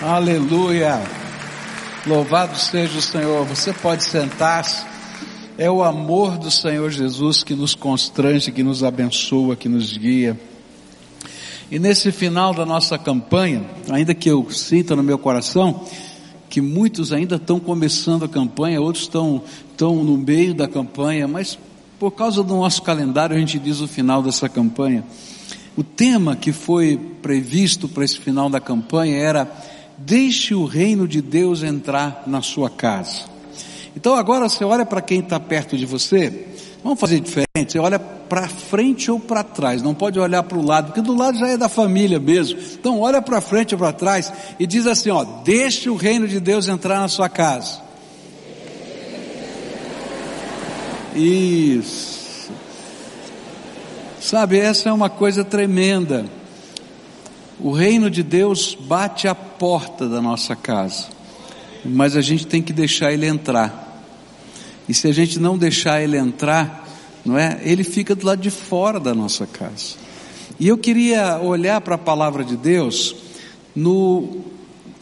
Aleluia. Louvado seja o Senhor. Você pode sentar-se. É o amor do Senhor Jesus que nos constrange, que nos abençoa, que nos guia. E nesse final da nossa campanha, ainda que eu sinta no meu coração que muitos ainda estão começando a campanha, outros estão, estão no meio da campanha, mas por causa do nosso calendário a gente diz o final dessa campanha. O tema que foi previsto para esse final da campanha era Deixe o reino de Deus entrar na sua casa. Então agora você olha para quem está perto de você, vamos fazer diferente, você olha para frente ou para trás, não pode olhar para o lado, porque do lado já é da família mesmo. Então olha para frente ou para trás e diz assim, ó, deixe o reino de Deus entrar na sua casa. Isso. Sabe, essa é uma coisa tremenda. O reino de Deus bate a porta da nossa casa, mas a gente tem que deixar ele entrar. E se a gente não deixar ele entrar, não é? Ele fica do lado de fora da nossa casa. E eu queria olhar para a palavra de Deus no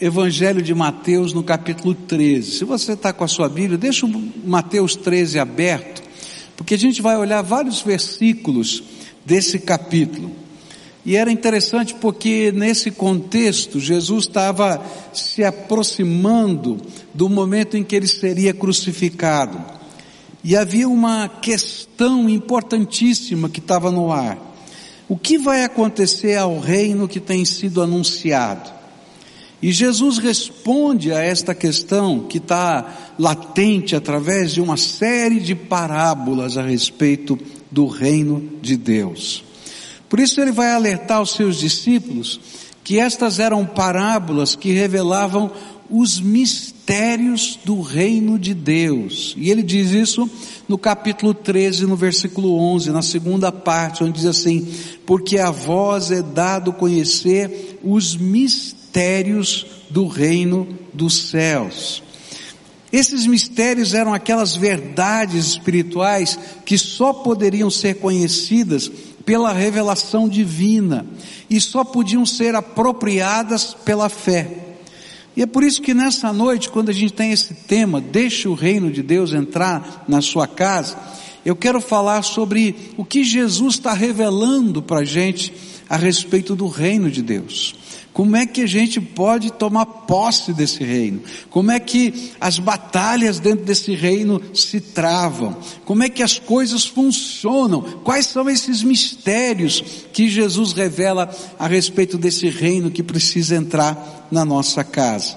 Evangelho de Mateus, no capítulo 13. Se você está com a sua Bíblia, deixa o Mateus 13 aberto, porque a gente vai olhar vários versículos desse capítulo. E era interessante porque nesse contexto Jesus estava se aproximando do momento em que ele seria crucificado. E havia uma questão importantíssima que estava no ar. O que vai acontecer ao reino que tem sido anunciado? E Jesus responde a esta questão que está latente através de uma série de parábolas a respeito do reino de Deus. Por isso ele vai alertar os seus discípulos que estas eram parábolas que revelavam os mistérios do reino de Deus. E ele diz isso no capítulo 13, no versículo 11, na segunda parte, onde diz assim: Porque a vós é dado conhecer os mistérios do reino dos céus. Esses mistérios eram aquelas verdades espirituais que só poderiam ser conhecidas pela revelação divina e só podiam ser apropriadas pela fé. E é por isso que nessa noite, quando a gente tem esse tema, deixe o reino de Deus entrar na sua casa, eu quero falar sobre o que Jesus está revelando para a gente a respeito do reino de Deus. Como é que a gente pode tomar posse desse reino? Como é que as batalhas dentro desse reino se travam? Como é que as coisas funcionam? Quais são esses mistérios que Jesus revela a respeito desse reino que precisa entrar na nossa casa?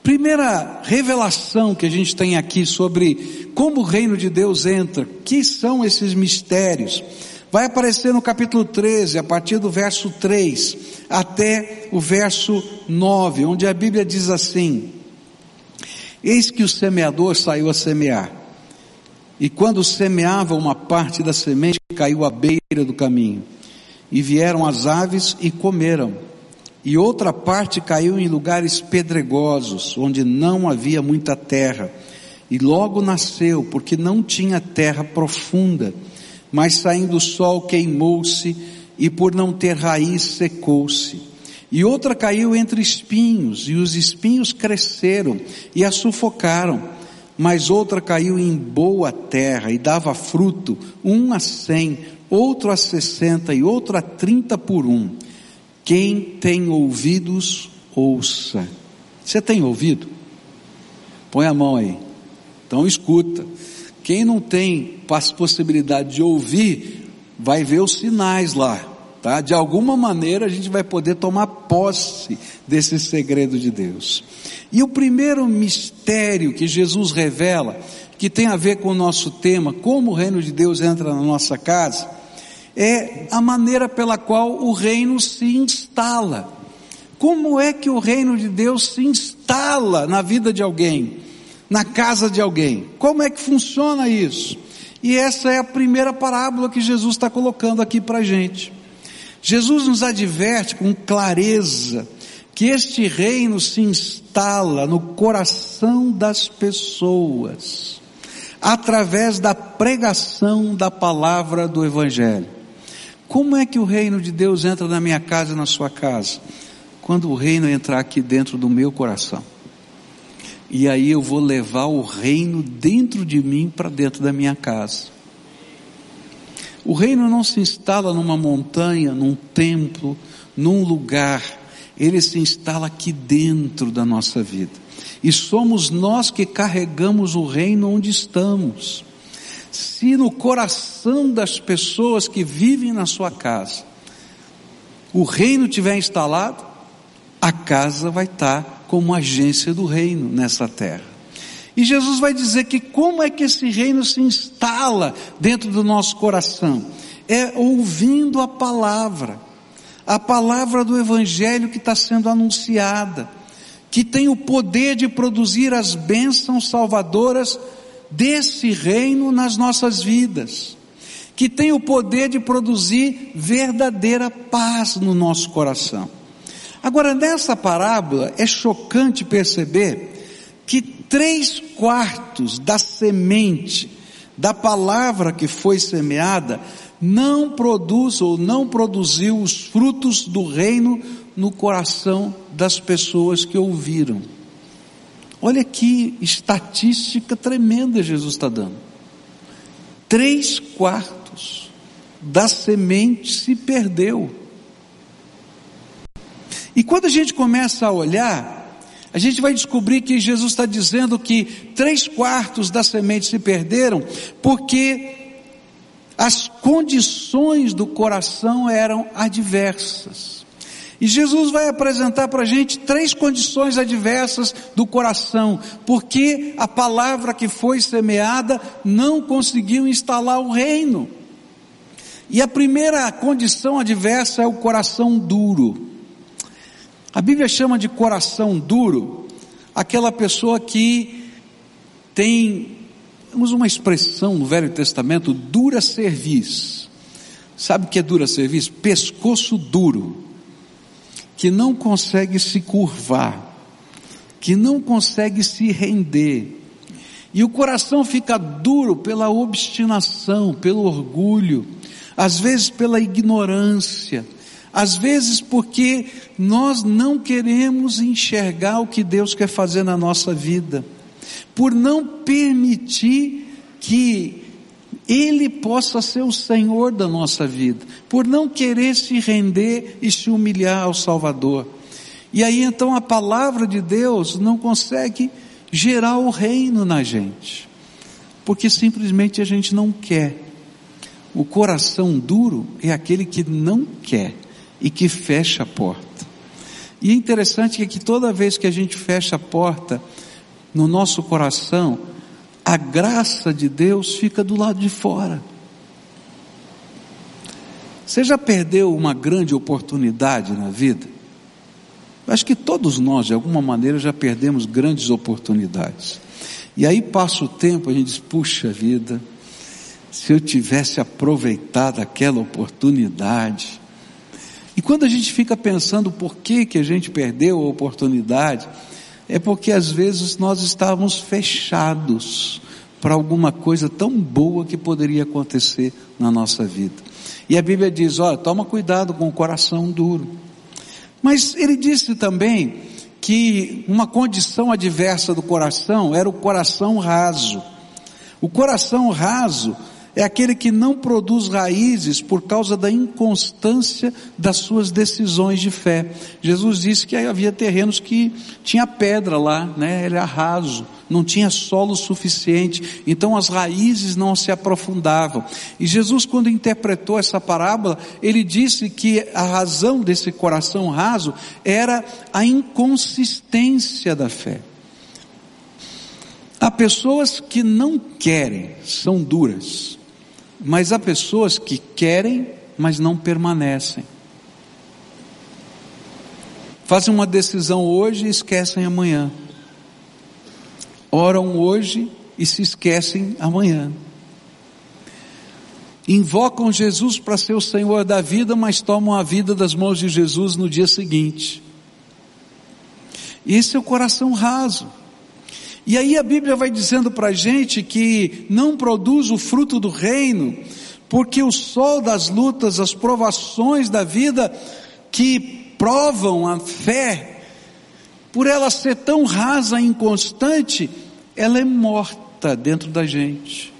Primeira revelação que a gente tem aqui sobre como o reino de Deus entra, que são esses mistérios? Vai aparecer no capítulo 13, a partir do verso 3 até o verso 9, onde a Bíblia diz assim: Eis que o semeador saiu a semear, e quando semeava uma parte da semente, caiu à beira do caminho, e vieram as aves e comeram, e outra parte caiu em lugares pedregosos, onde não havia muita terra, e logo nasceu, porque não tinha terra profunda mas saindo o sol queimou-se e por não ter raiz secou-se. E outra caiu entre espinhos, e os espinhos cresceram e a sufocaram. Mas outra caiu em boa terra e dava fruto, um a cem, outro a sessenta e outro a trinta por um. Quem tem ouvidos, ouça. Você tem ouvido? Põe a mão aí. Então escuta. Quem não tem possibilidade de ouvir, vai ver os sinais lá, tá? De alguma maneira a gente vai poder tomar posse desse segredo de Deus. E o primeiro mistério que Jesus revela, que tem a ver com o nosso tema, como o reino de Deus entra na nossa casa, é a maneira pela qual o reino se instala. Como é que o reino de Deus se instala na vida de alguém? Na casa de alguém. Como é que funciona isso? E essa é a primeira parábola que Jesus está colocando aqui para a gente. Jesus nos adverte com clareza que este reino se instala no coração das pessoas, através da pregação da palavra do Evangelho. Como é que o reino de Deus entra na minha casa e na sua casa? quando o reino entrar aqui dentro do meu coração. E aí eu vou levar o reino dentro de mim para dentro da minha casa. O reino não se instala numa montanha, num templo, num lugar. Ele se instala aqui dentro da nossa vida. E somos nós que carregamos o reino onde estamos. Se no coração das pessoas que vivem na sua casa, o reino tiver instalado, a casa vai estar como agência do reino nessa terra. E Jesus vai dizer que como é que esse reino se instala dentro do nosso coração? É ouvindo a palavra, a palavra do Evangelho que está sendo anunciada, que tem o poder de produzir as bênçãos salvadoras desse reino nas nossas vidas, que tem o poder de produzir verdadeira paz no nosso coração. Agora, nessa parábola, é chocante perceber que três quartos da semente da palavra que foi semeada não produz ou não produziu os frutos do reino no coração das pessoas que ouviram. Olha que estatística tremenda Jesus está dando. Três quartos da semente se perdeu. E quando a gente começa a olhar, a gente vai descobrir que Jesus está dizendo que três quartos da semente se perderam porque as condições do coração eram adversas. E Jesus vai apresentar para a gente três condições adversas do coração, porque a palavra que foi semeada não conseguiu instalar o reino. E a primeira condição adversa é o coração duro. A Bíblia chama de coração duro aquela pessoa que tem, temos uma expressão no Velho Testamento, dura cerviz. Sabe o que é dura cerviz? Pescoço duro que não consegue se curvar, que não consegue se render. E o coração fica duro pela obstinação, pelo orgulho, às vezes pela ignorância, às vezes porque nós não queremos enxergar o que Deus quer fazer na nossa vida, por não permitir que ele possa ser o Senhor da nossa vida, por não querer se render e se humilhar ao Salvador. E aí então a palavra de Deus não consegue gerar o reino na gente, porque simplesmente a gente não quer. O coração duro é aquele que não quer e que fecha a porta. E é interessante que toda vez que a gente fecha a porta no nosso coração, a graça de Deus fica do lado de fora. Você já perdeu uma grande oportunidade na vida? Acho que todos nós, de alguma maneira, já perdemos grandes oportunidades. E aí passa o tempo, a gente diz, puxa vida, se eu tivesse aproveitado aquela oportunidade. Quando a gente fica pensando por que, que a gente perdeu a oportunidade, é porque às vezes nós estávamos fechados para alguma coisa tão boa que poderia acontecer na nossa vida. E a Bíblia diz: olha, toma cuidado com o coração duro. Mas ele disse também que uma condição adversa do coração era o coração raso. O coração raso é aquele que não produz raízes por causa da inconstância das suas decisões de fé. Jesus disse que havia terrenos que tinha pedra lá, né? Ele era raso, não tinha solo suficiente, então as raízes não se aprofundavam. E Jesus, quando interpretou essa parábola, ele disse que a razão desse coração raso era a inconsistência da fé. Há pessoas que não querem, são duras. Mas há pessoas que querem, mas não permanecem. Fazem uma decisão hoje e esquecem amanhã. Oram hoje e se esquecem amanhã. Invocam Jesus para ser o Senhor da vida, mas tomam a vida das mãos de Jesus no dia seguinte. Esse é o coração raso. E aí a Bíblia vai dizendo para a gente que não produz o fruto do reino, porque o sol das lutas, as provações da vida que provam a fé, por ela ser tão rasa e inconstante, ela é morta dentro da gente.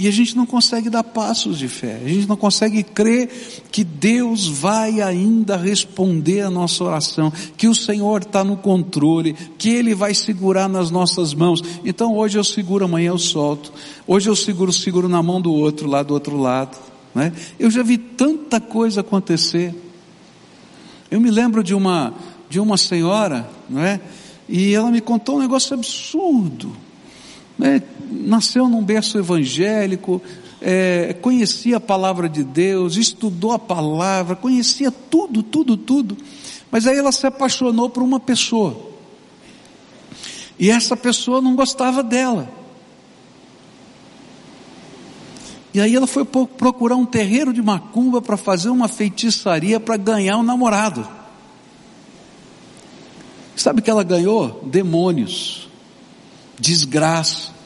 E a gente não consegue dar passos de fé, a gente não consegue crer que Deus vai ainda responder a nossa oração, que o Senhor está no controle, que Ele vai segurar nas nossas mãos. Então hoje eu seguro, amanhã eu solto. Hoje eu seguro, seguro na mão do outro, lá do outro lado. Né? Eu já vi tanta coisa acontecer. Eu me lembro de uma, de uma senhora, não é? E ela me contou um negócio absurdo. Né? nasceu num berço evangélico, é, conhecia a palavra de Deus, estudou a palavra, conhecia tudo, tudo, tudo. Mas aí ela se apaixonou por uma pessoa. E essa pessoa não gostava dela. E aí ela foi procurar um terreiro de macumba para fazer uma feitiçaria para ganhar um namorado. Sabe o que ela ganhou? Demônios, desgraça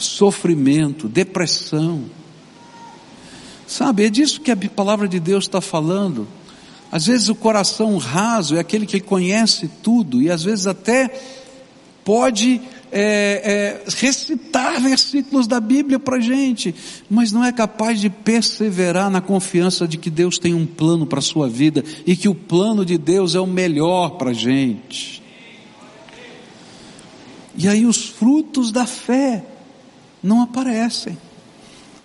sofrimento, depressão. Sabe, é disso que a palavra de Deus está falando. Às vezes o coração raso é aquele que conhece tudo e às vezes até pode é, é, recitar versículos da Bíblia para gente, mas não é capaz de perseverar na confiança de que Deus tem um plano para a sua vida e que o plano de Deus é o melhor para a gente. E aí os frutos da fé não aparecem.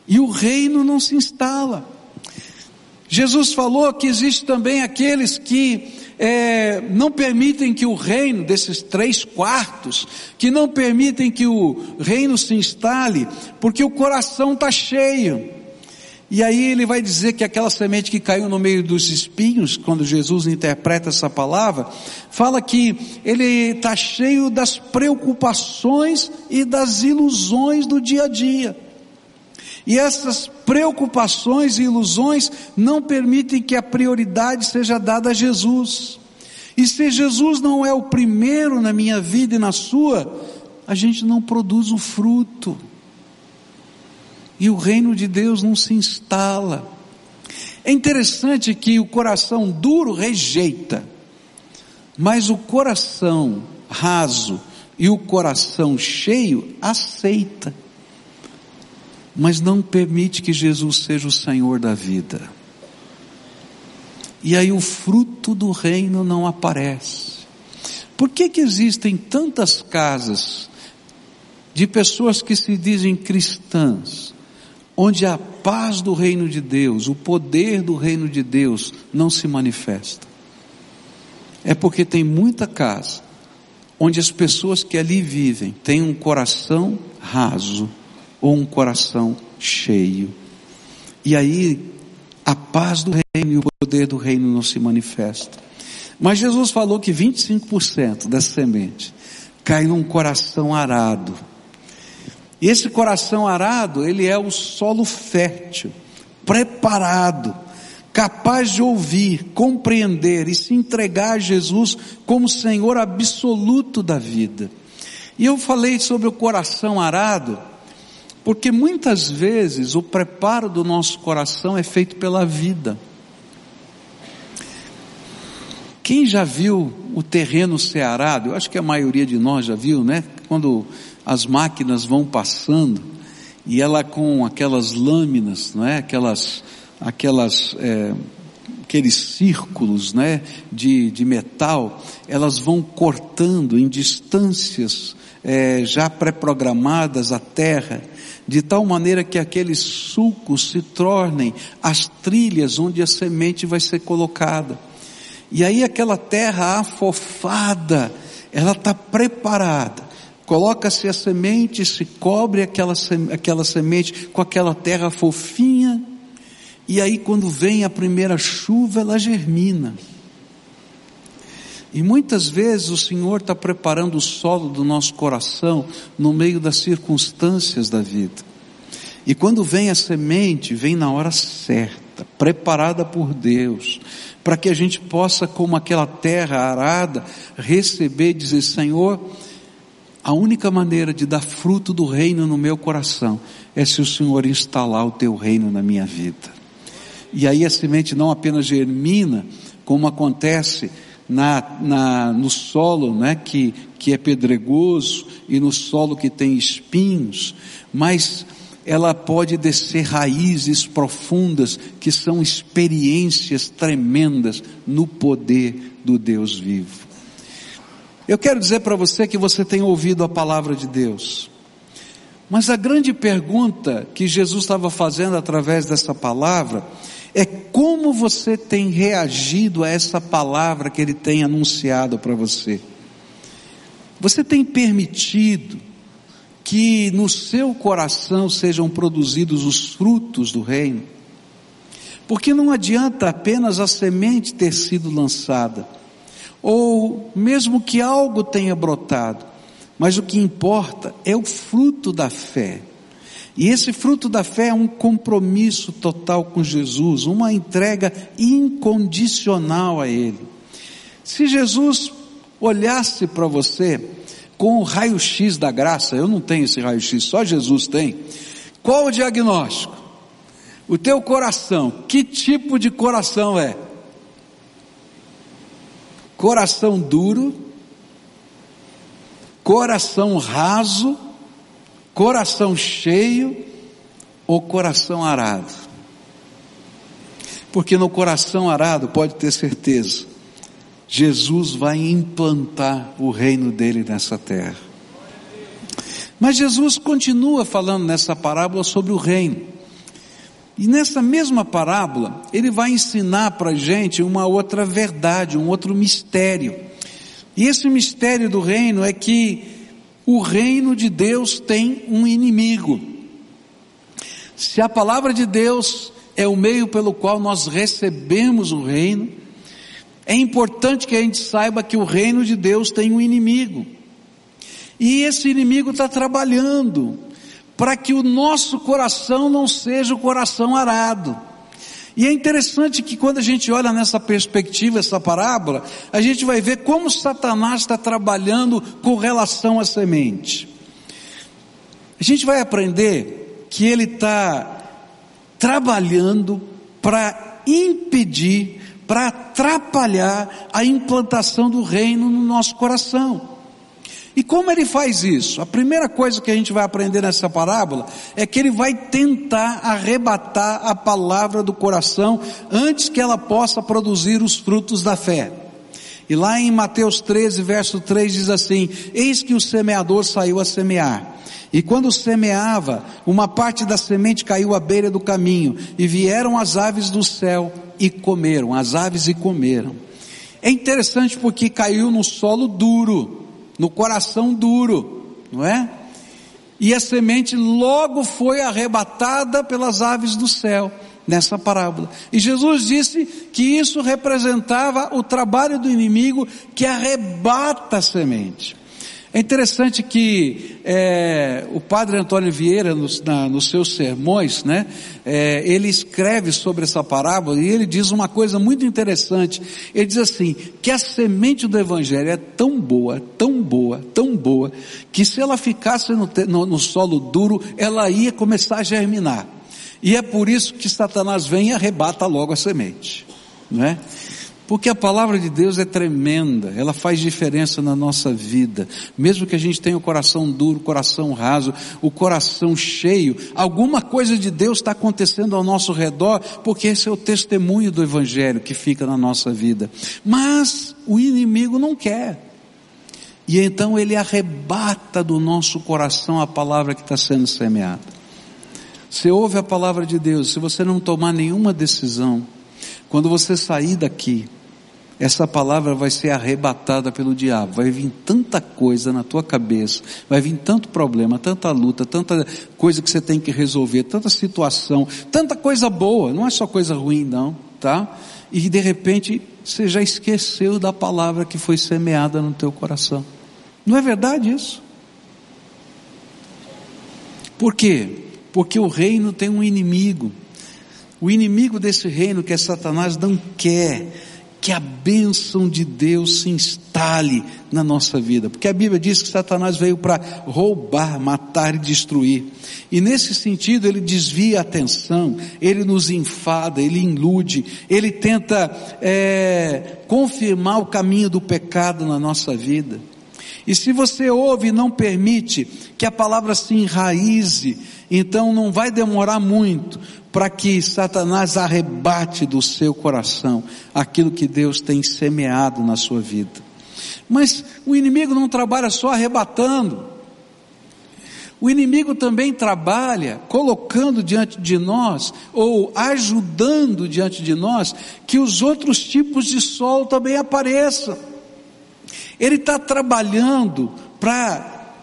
E o reino não se instala. Jesus falou que existe também aqueles que é, não permitem que o reino, desses três quartos, que não permitem que o reino se instale, porque o coração está cheio. E aí ele vai dizer que aquela semente que caiu no meio dos espinhos, quando Jesus interpreta essa palavra, fala que ele está cheio das preocupações e das ilusões do dia a dia. E essas preocupações e ilusões não permitem que a prioridade seja dada a Jesus. E se Jesus não é o primeiro na minha vida e na sua, a gente não produz o fruto e o reino de Deus não se instala. É interessante que o coração duro rejeita, mas o coração raso e o coração cheio aceita, mas não permite que Jesus seja o Senhor da vida. E aí o fruto do reino não aparece. Por que que existem tantas casas de pessoas que se dizem cristãs, onde a paz do reino de Deus, o poder do reino de Deus não se manifesta. É porque tem muita casa onde as pessoas que ali vivem têm um coração raso ou um coração cheio. E aí a paz do reino e o poder do reino não se manifesta. Mas Jesus falou que 25% dessa semente cai num coração arado esse coração arado, ele é o solo fértil, preparado, capaz de ouvir, compreender e se entregar a Jesus como Senhor absoluto da vida. E eu falei sobre o coração arado, porque muitas vezes o preparo do nosso coração é feito pela vida. Quem já viu o terreno ser arado? Eu acho que a maioria de nós já viu, né? Quando as máquinas vão passando e ela com aquelas lâminas, não é? Aquelas, aquelas, é, aqueles círculos, né? De, de metal, elas vão cortando em distâncias é, já pré-programadas a terra, de tal maneira que aqueles sulcos se tornem as trilhas onde a semente vai ser colocada. E aí aquela terra afofada, ela está preparada Coloca-se a semente, se cobre aquela, aquela semente com aquela terra fofinha, e aí quando vem a primeira chuva, ela germina. E muitas vezes o Senhor está preparando o solo do nosso coração no meio das circunstâncias da vida. E quando vem a semente, vem na hora certa, preparada por Deus, para que a gente possa, como aquela terra arada, receber e dizer: Senhor, a única maneira de dar fruto do reino no meu coração é se o Senhor instalar o teu reino na minha vida. e aí a semente não apenas germina, como acontece na, na, no solo né, que, que é pedregoso e no solo que tem espinhos, mas ela pode descer raízes profundas que são experiências tremendas no poder do Deus vivo. Eu quero dizer para você que você tem ouvido a palavra de Deus. Mas a grande pergunta que Jesus estava fazendo através dessa palavra é como você tem reagido a essa palavra que ele tem anunciado para você. Você tem permitido que no seu coração sejam produzidos os frutos do reino? Porque não adianta apenas a semente ter sido lançada, ou mesmo que algo tenha brotado, mas o que importa é o fruto da fé. E esse fruto da fé é um compromisso total com Jesus, uma entrega incondicional a Ele. Se Jesus olhasse para você com o raio-x da graça, eu não tenho esse raio-x, só Jesus tem. Qual o diagnóstico? O teu coração, que tipo de coração é? Coração duro, coração raso, coração cheio ou coração arado. Porque no coração arado, pode ter certeza, Jesus vai implantar o reino dele nessa terra. Mas Jesus continua falando nessa parábola sobre o reino. E nessa mesma parábola, ele vai ensinar para a gente uma outra verdade, um outro mistério. E esse mistério do reino é que o reino de Deus tem um inimigo. Se a palavra de Deus é o meio pelo qual nós recebemos o reino, é importante que a gente saiba que o reino de Deus tem um inimigo. E esse inimigo está trabalhando para que o nosso coração não seja o coração arado. E é interessante que quando a gente olha nessa perspectiva, essa parábola, a gente vai ver como Satanás está trabalhando com relação à semente. A gente vai aprender que ele está trabalhando para impedir, para atrapalhar a implantação do reino no nosso coração. E como ele faz isso? A primeira coisa que a gente vai aprender nessa parábola é que ele vai tentar arrebatar a palavra do coração antes que ela possa produzir os frutos da fé. E lá em Mateus 13, verso 3 diz assim: Eis que o semeador saiu a semear. E quando semeava, uma parte da semente caiu à beira do caminho, e vieram as aves do céu e comeram, as aves e comeram. É interessante porque caiu no solo duro no coração duro, não é? E a semente logo foi arrebatada pelas aves do céu, nessa parábola. E Jesus disse que isso representava o trabalho do inimigo que arrebata a semente. É interessante que é, o padre Antônio Vieira, nos, na, nos seus sermões, né, é, ele escreve sobre essa parábola e ele diz uma coisa muito interessante. Ele diz assim, que a semente do Evangelho é tão boa, tão boa, tão boa, que se ela ficasse no, no, no solo duro, ela ia começar a germinar. E é por isso que Satanás vem e arrebata logo a semente. Não é? Porque a palavra de Deus é tremenda, ela faz diferença na nossa vida. Mesmo que a gente tenha o coração duro, o coração raso, o coração cheio, alguma coisa de Deus está acontecendo ao nosso redor, porque esse é o testemunho do Evangelho que fica na nossa vida. Mas o inimigo não quer. E então ele arrebata do nosso coração a palavra que está sendo semeada. Você ouve a palavra de Deus, se você não tomar nenhuma decisão, quando você sair daqui, essa palavra vai ser arrebatada pelo diabo. Vai vir tanta coisa na tua cabeça, vai vir tanto problema, tanta luta, tanta coisa que você tem que resolver, tanta situação, tanta coisa boa, não é só coisa ruim não, tá? E de repente você já esqueceu da palavra que foi semeada no teu coração. Não é verdade isso? Por quê? Porque o reino tem um inimigo. O inimigo desse reino, que é Satanás, não quer que a bênção de Deus se instale na nossa vida. Porque a Bíblia diz que Satanás veio para roubar, matar e destruir. E nesse sentido ele desvia a atenção, ele nos enfada, ele ilude, ele tenta é, confirmar o caminho do pecado na nossa vida. E se você ouve e não permite que a palavra se enraize, então não vai demorar muito para que Satanás arrebate do seu coração aquilo que Deus tem semeado na sua vida. Mas o inimigo não trabalha só arrebatando. O inimigo também trabalha colocando diante de nós, ou ajudando diante de nós, que os outros tipos de sol também apareçam. Ele está trabalhando para,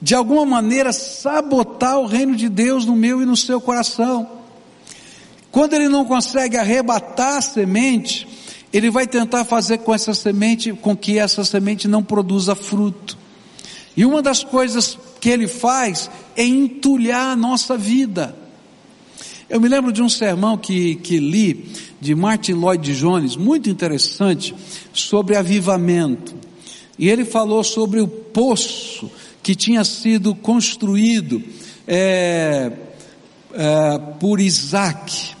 de alguma maneira, sabotar o reino de Deus no meu e no seu coração. Quando ele não consegue arrebatar a semente, ele vai tentar fazer com essa semente, com que essa semente não produza fruto. E uma das coisas que ele faz é entulhar a nossa vida. Eu me lembro de um sermão que, que li de Martin Lloyd Jones, muito interessante, sobre avivamento. E ele falou sobre o poço que tinha sido construído é, é, por Isaac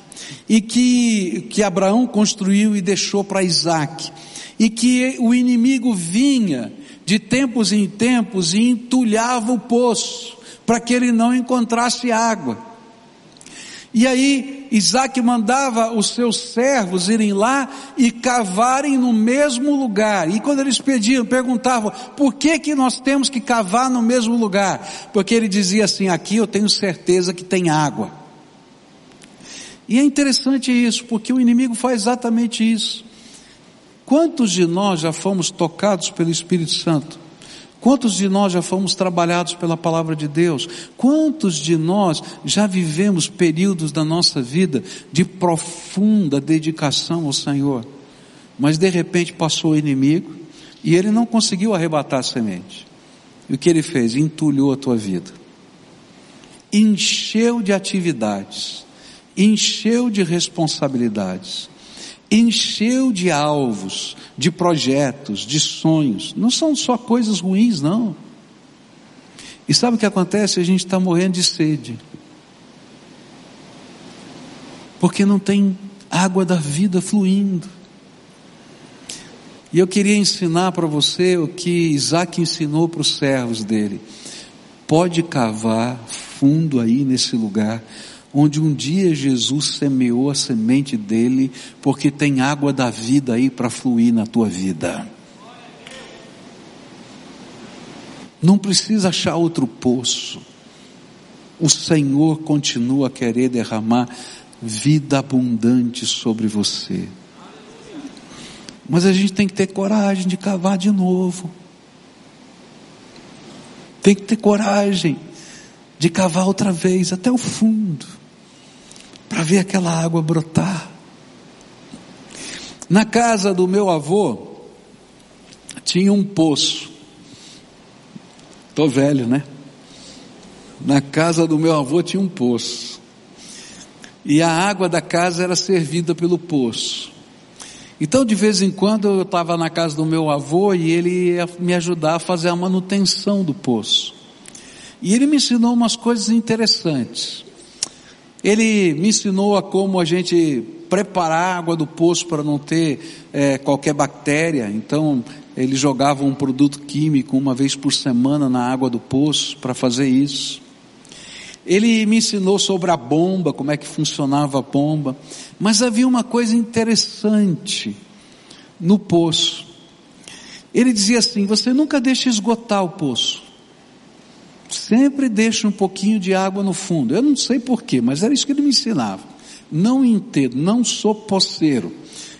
e que, que Abraão construiu e deixou para Isaac, e que o inimigo vinha de tempos em tempos e entulhava o poço, para que ele não encontrasse água. E aí Isaac mandava os seus servos irem lá e cavarem no mesmo lugar. E quando eles pediam, perguntavam, por que que nós temos que cavar no mesmo lugar? Porque ele dizia assim, aqui eu tenho certeza que tem água. E é interessante isso, porque o inimigo faz exatamente isso. Quantos de nós já fomos tocados pelo Espírito Santo? Quantos de nós já fomos trabalhados pela palavra de Deus? Quantos de nós já vivemos períodos da nossa vida de profunda dedicação ao Senhor? Mas de repente passou o inimigo e ele não conseguiu arrebatar a semente. E o que ele fez? Entulhou a tua vida. Encheu de atividades encheu de responsabilidades, encheu de alvos, de projetos, de sonhos. Não são só coisas ruins, não. E sabe o que acontece? A gente está morrendo de sede. Porque não tem água da vida fluindo. E eu queria ensinar para você o que Isaac ensinou para os servos dele. Pode cavar fundo aí nesse lugar, onde um dia Jesus semeou a semente dele, porque tem água da vida aí para fluir na tua vida. Não precisa achar outro poço. O Senhor continua a querer derramar vida abundante sobre você. Mas a gente tem que ter coragem de cavar de novo. Tem que ter coragem de cavar outra vez até o fundo para ver aquela água brotar. Na casa do meu avô tinha um poço. Tô velho, né? Na casa do meu avô tinha um poço. E a água da casa era servida pelo poço. Então, de vez em quando, eu estava na casa do meu avô e ele ia me ajudar a fazer a manutenção do poço. E ele me ensinou umas coisas interessantes. Ele me ensinou a como a gente preparar a água do poço para não ter é, qualquer bactéria. Então, ele jogava um produto químico uma vez por semana na água do poço para fazer isso. Ele me ensinou sobre a bomba, como é que funcionava a bomba. Mas havia uma coisa interessante no poço. Ele dizia assim: você nunca deixa esgotar o poço sempre deixa um pouquinho de água no fundo. Eu não sei porquê, mas era isso que ele me ensinava. Não entendo, não sou poceiro.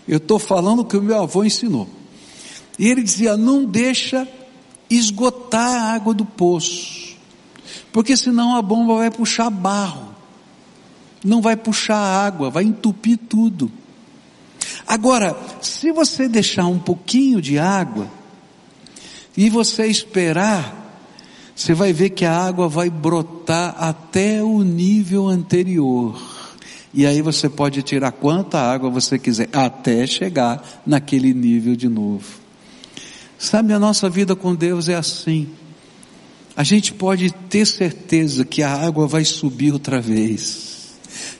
Eu estou falando o que o meu avô ensinou. E ele dizia: não deixa esgotar a água do poço, porque senão a bomba vai puxar barro, não vai puxar água, vai entupir tudo. Agora, se você deixar um pouquinho de água e você esperar você vai ver que a água vai brotar até o nível anterior. E aí você pode tirar quanta água você quiser, até chegar naquele nível de novo. Sabe, a nossa vida com Deus é assim. A gente pode ter certeza que a água vai subir outra vez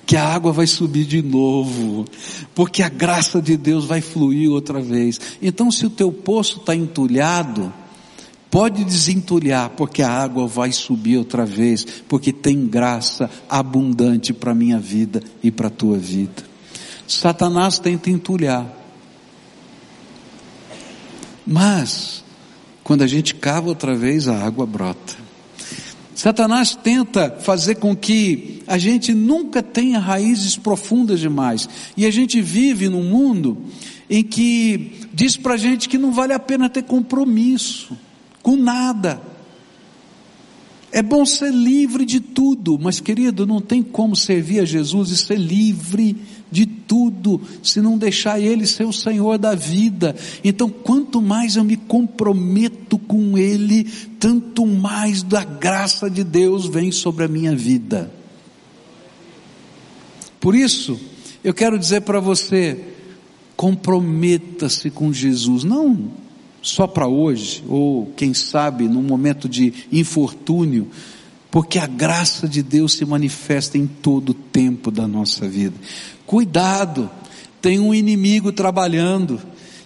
que a água vai subir de novo, porque a graça de Deus vai fluir outra vez. Então, se o teu poço está entulhado, pode desentulhar, porque a água vai subir outra vez, porque tem graça abundante para a minha vida e para a tua vida. Satanás tenta entulhar, mas, quando a gente cava outra vez, a água brota. Satanás tenta fazer com que a gente nunca tenha raízes profundas demais. E a gente vive num mundo em que diz pra gente que não vale a pena ter compromisso com nada. É bom ser livre de tudo, mas querido, não tem como servir a Jesus e ser livre de tudo, se não deixar Ele ser o Senhor da vida. Então, quanto mais eu me comprometo com Ele, tanto mais da graça de Deus vem sobre a minha vida. Por isso, eu quero dizer para você, comprometa-se com Jesus, não só para hoje, ou quem sabe num momento de infortúnio, porque a graça de Deus se manifesta em todo o tempo da nossa vida. Cuidado, tem um inimigo trabalhando,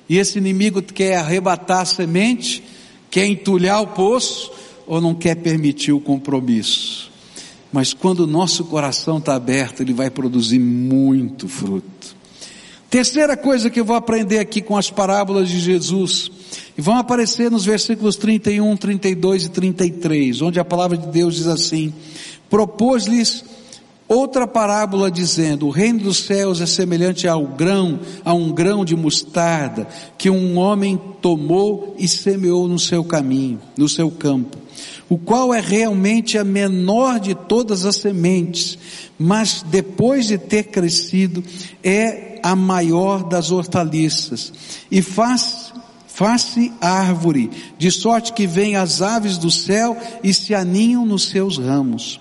e esse inimigo quer arrebatar a semente, quer entulhar o poço, ou não quer permitir o compromisso. Mas quando o nosso coração está aberto, ele vai produzir muito fruto. Terceira coisa que eu vou aprender aqui com as parábolas de Jesus, e vão aparecer nos versículos 31, 32 e 33, onde a palavra de Deus diz assim: Propôs-lhes outra parábola dizendo: O reino dos céus é semelhante ao grão, a um grão de mostarda, que um homem tomou e semeou no seu caminho, no seu campo, o qual é realmente a menor de todas as sementes, mas depois de ter crescido, é a maior das hortaliças, e faz Faz-se árvore, de sorte que vêm as aves do céu e se aninham nos seus ramos.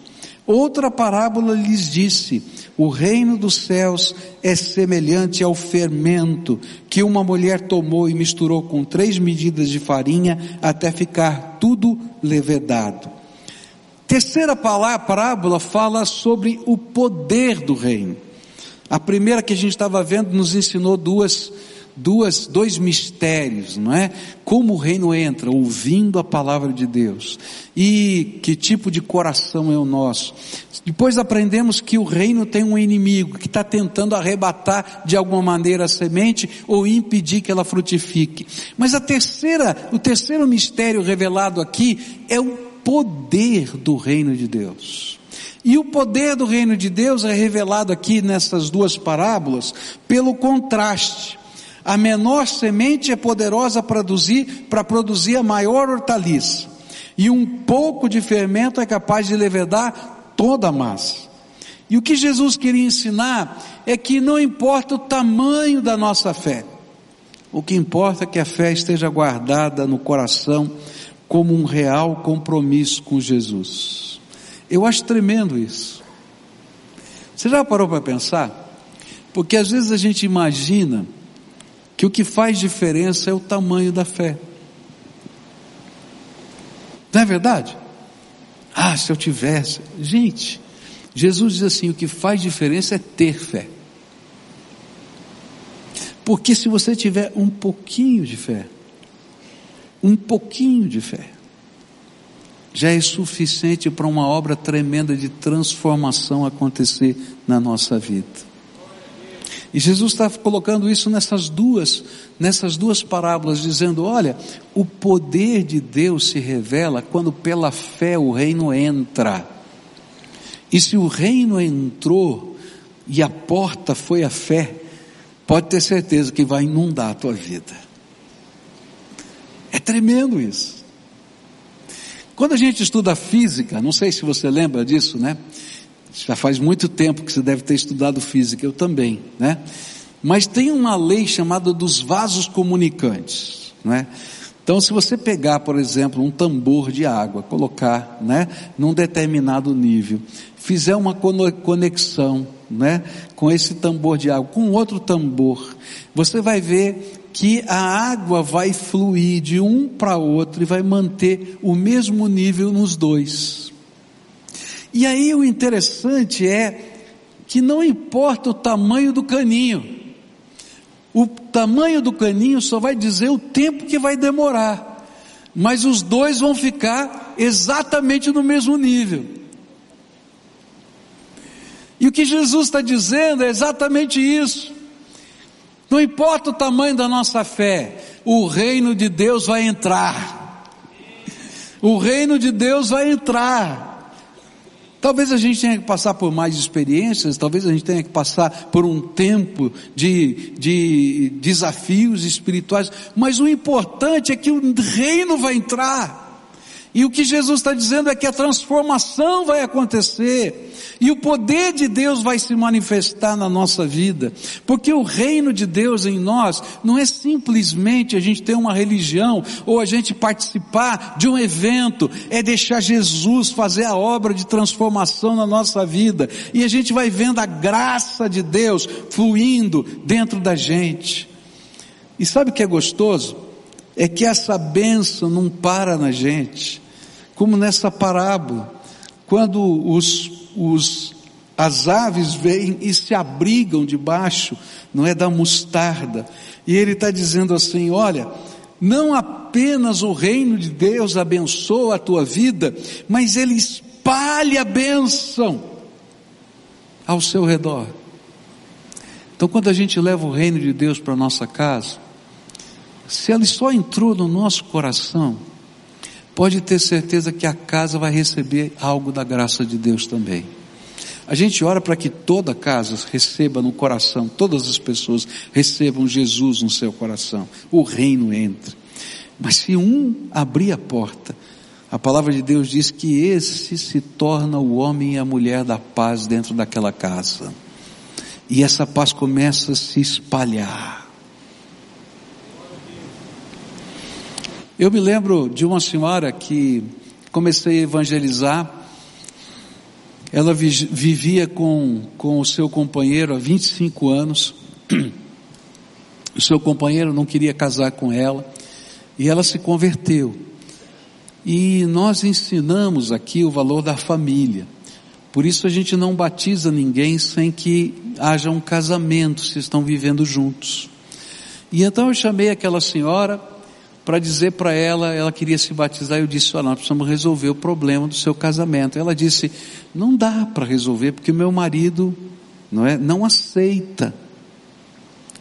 Outra parábola lhes disse: O reino dos céus é semelhante ao fermento que uma mulher tomou e misturou com três medidas de farinha até ficar tudo levedado. Terceira parábola fala sobre o poder do reino. A primeira que a gente estava vendo nos ensinou duas duas, dois mistérios, não é? Como o reino entra, ouvindo a palavra de Deus. E que tipo de coração é o nosso. Depois aprendemos que o reino tem um inimigo que está tentando arrebatar de alguma maneira a semente ou impedir que ela frutifique. Mas a terceira, o terceiro mistério revelado aqui é o poder do reino de Deus. E o poder do reino de Deus é revelado aqui nessas duas parábolas pelo contraste. A menor semente é poderosa para produzir, para produzir a maior hortaliça. E um pouco de fermento é capaz de levedar toda a massa. E o que Jesus queria ensinar é que não importa o tamanho da nossa fé, o que importa é que a fé esteja guardada no coração como um real compromisso com Jesus. Eu acho tremendo isso. Você já parou para pensar? Porque às vezes a gente imagina que o que faz diferença é o tamanho da fé. Não é verdade? Ah, se eu tivesse. Gente, Jesus diz assim: o que faz diferença é ter fé. Porque se você tiver um pouquinho de fé, um pouquinho de fé, já é suficiente para uma obra tremenda de transformação acontecer na nossa vida. E Jesus está colocando isso nessas duas, nessas duas parábolas, dizendo: olha, o poder de Deus se revela quando pela fé o reino entra. E se o reino entrou e a porta foi a fé, pode ter certeza que vai inundar a tua vida. É tremendo isso. Quando a gente estuda física, não sei se você lembra disso, né? Já faz muito tempo que você deve ter estudado física, eu também, né? Mas tem uma lei chamada dos vasos comunicantes, né? Então, se você pegar, por exemplo, um tambor de água, colocar, né, num determinado nível, fizer uma conexão né? Com esse tambor de água, com outro tambor, você vai ver que a água vai fluir de um para outro e vai manter o mesmo nível nos dois. E aí o interessante é que não importa o tamanho do caninho, o tamanho do caninho só vai dizer o tempo que vai demorar, mas os dois vão ficar exatamente no mesmo nível. E o que Jesus está dizendo é exatamente isso. Não importa o tamanho da nossa fé, o reino de Deus vai entrar. O reino de Deus vai entrar. Talvez a gente tenha que passar por mais experiências, talvez a gente tenha que passar por um tempo de, de desafios espirituais, mas o importante é que o reino vai entrar. E o que Jesus está dizendo é que a transformação vai acontecer. E o poder de Deus vai se manifestar na nossa vida. Porque o reino de Deus em nós não é simplesmente a gente ter uma religião ou a gente participar de um evento. É deixar Jesus fazer a obra de transformação na nossa vida. E a gente vai vendo a graça de Deus fluindo dentro da gente. E sabe o que é gostoso? É que essa bênção não para na gente como nessa parábola, quando os, os, as aves vêm e se abrigam debaixo, não é da mostarda, e ele está dizendo assim: olha, não apenas o reino de Deus abençoa a tua vida, mas ele espalha a bênção ao seu redor. Então, quando a gente leva o reino de Deus para nossa casa, se ele só entrou no nosso coração, pode ter certeza que a casa vai receber algo da graça de Deus também. A gente ora para que toda casa receba no coração, todas as pessoas recebam Jesus no seu coração, o reino entre. Mas se um abrir a porta, a palavra de Deus diz que esse se torna o homem e a mulher da paz dentro daquela casa. E essa paz começa a se espalhar. Eu me lembro de uma senhora que comecei a evangelizar. Ela vivia com, com o seu companheiro há 25 anos. O seu companheiro não queria casar com ela. E ela se converteu. E nós ensinamos aqui o valor da família. Por isso a gente não batiza ninguém sem que haja um casamento, se estão vivendo juntos. E então eu chamei aquela senhora para dizer para ela, ela queria se batizar, eu disse, olha, nós precisamos resolver o problema do seu casamento. Ela disse, não dá para resolver, porque meu marido não, é, não aceita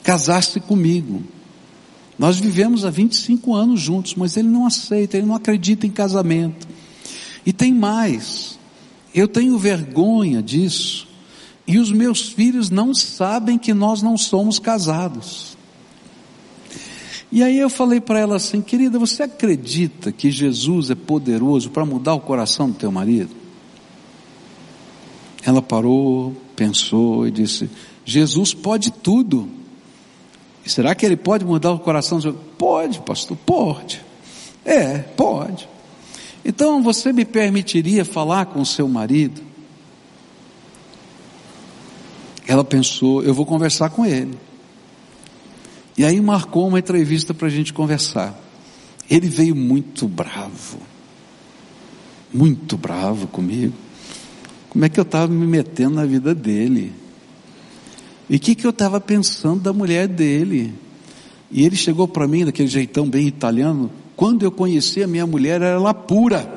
casar-se comigo. Nós vivemos há 25 anos juntos, mas ele não aceita, ele não acredita em casamento. E tem mais, eu tenho vergonha disso, e os meus filhos não sabem que nós não somos casados. E aí eu falei para ela assim, querida, você acredita que Jesus é poderoso para mudar o coração do teu marido? Ela parou, pensou e disse: Jesus pode tudo. E será que ele pode mudar o coração? Do pode, pastor, pode. É, pode. Então você me permitiria falar com o seu marido? Ela pensou, eu vou conversar com ele. E aí marcou uma entrevista para a gente conversar. Ele veio muito bravo, muito bravo comigo. Como é que eu estava me metendo na vida dele? E o que, que eu estava pensando da mulher dele? E ele chegou para mim daquele jeitão bem italiano. Quando eu conheci a minha mulher, era ela pura.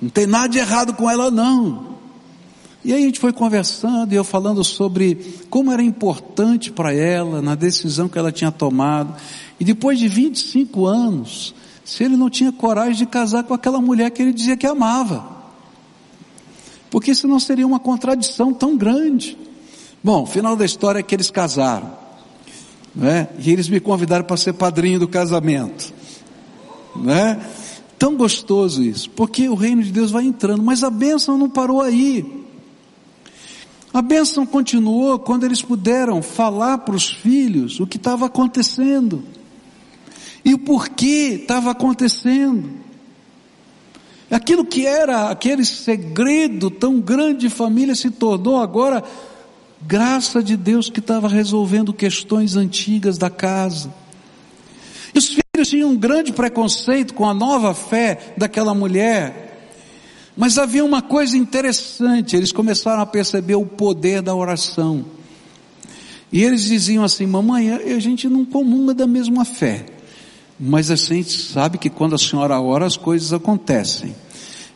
Não tem nada de errado com ela, não. E aí a gente foi conversando e eu falando sobre como era importante para ela na decisão que ela tinha tomado. E depois de 25 anos, se ele não tinha coragem de casar com aquela mulher que ele dizia que amava. Porque senão seria uma contradição tão grande. Bom, final da história é que eles casaram. Né? E eles me convidaram para ser padrinho do casamento. Né? Tão gostoso isso, porque o reino de Deus vai entrando, mas a bênção não parou aí. A bênção continuou quando eles puderam falar para os filhos o que estava acontecendo e o porquê estava acontecendo. Aquilo que era aquele segredo tão grande de família se tornou agora graça de Deus que estava resolvendo questões antigas da casa. E os filhos tinham um grande preconceito com a nova fé daquela mulher. Mas havia uma coisa interessante, eles começaram a perceber o poder da oração. E eles diziam assim: Mamãe, a gente não comunga da mesma fé, mas a gente sabe que quando a senhora ora as coisas acontecem.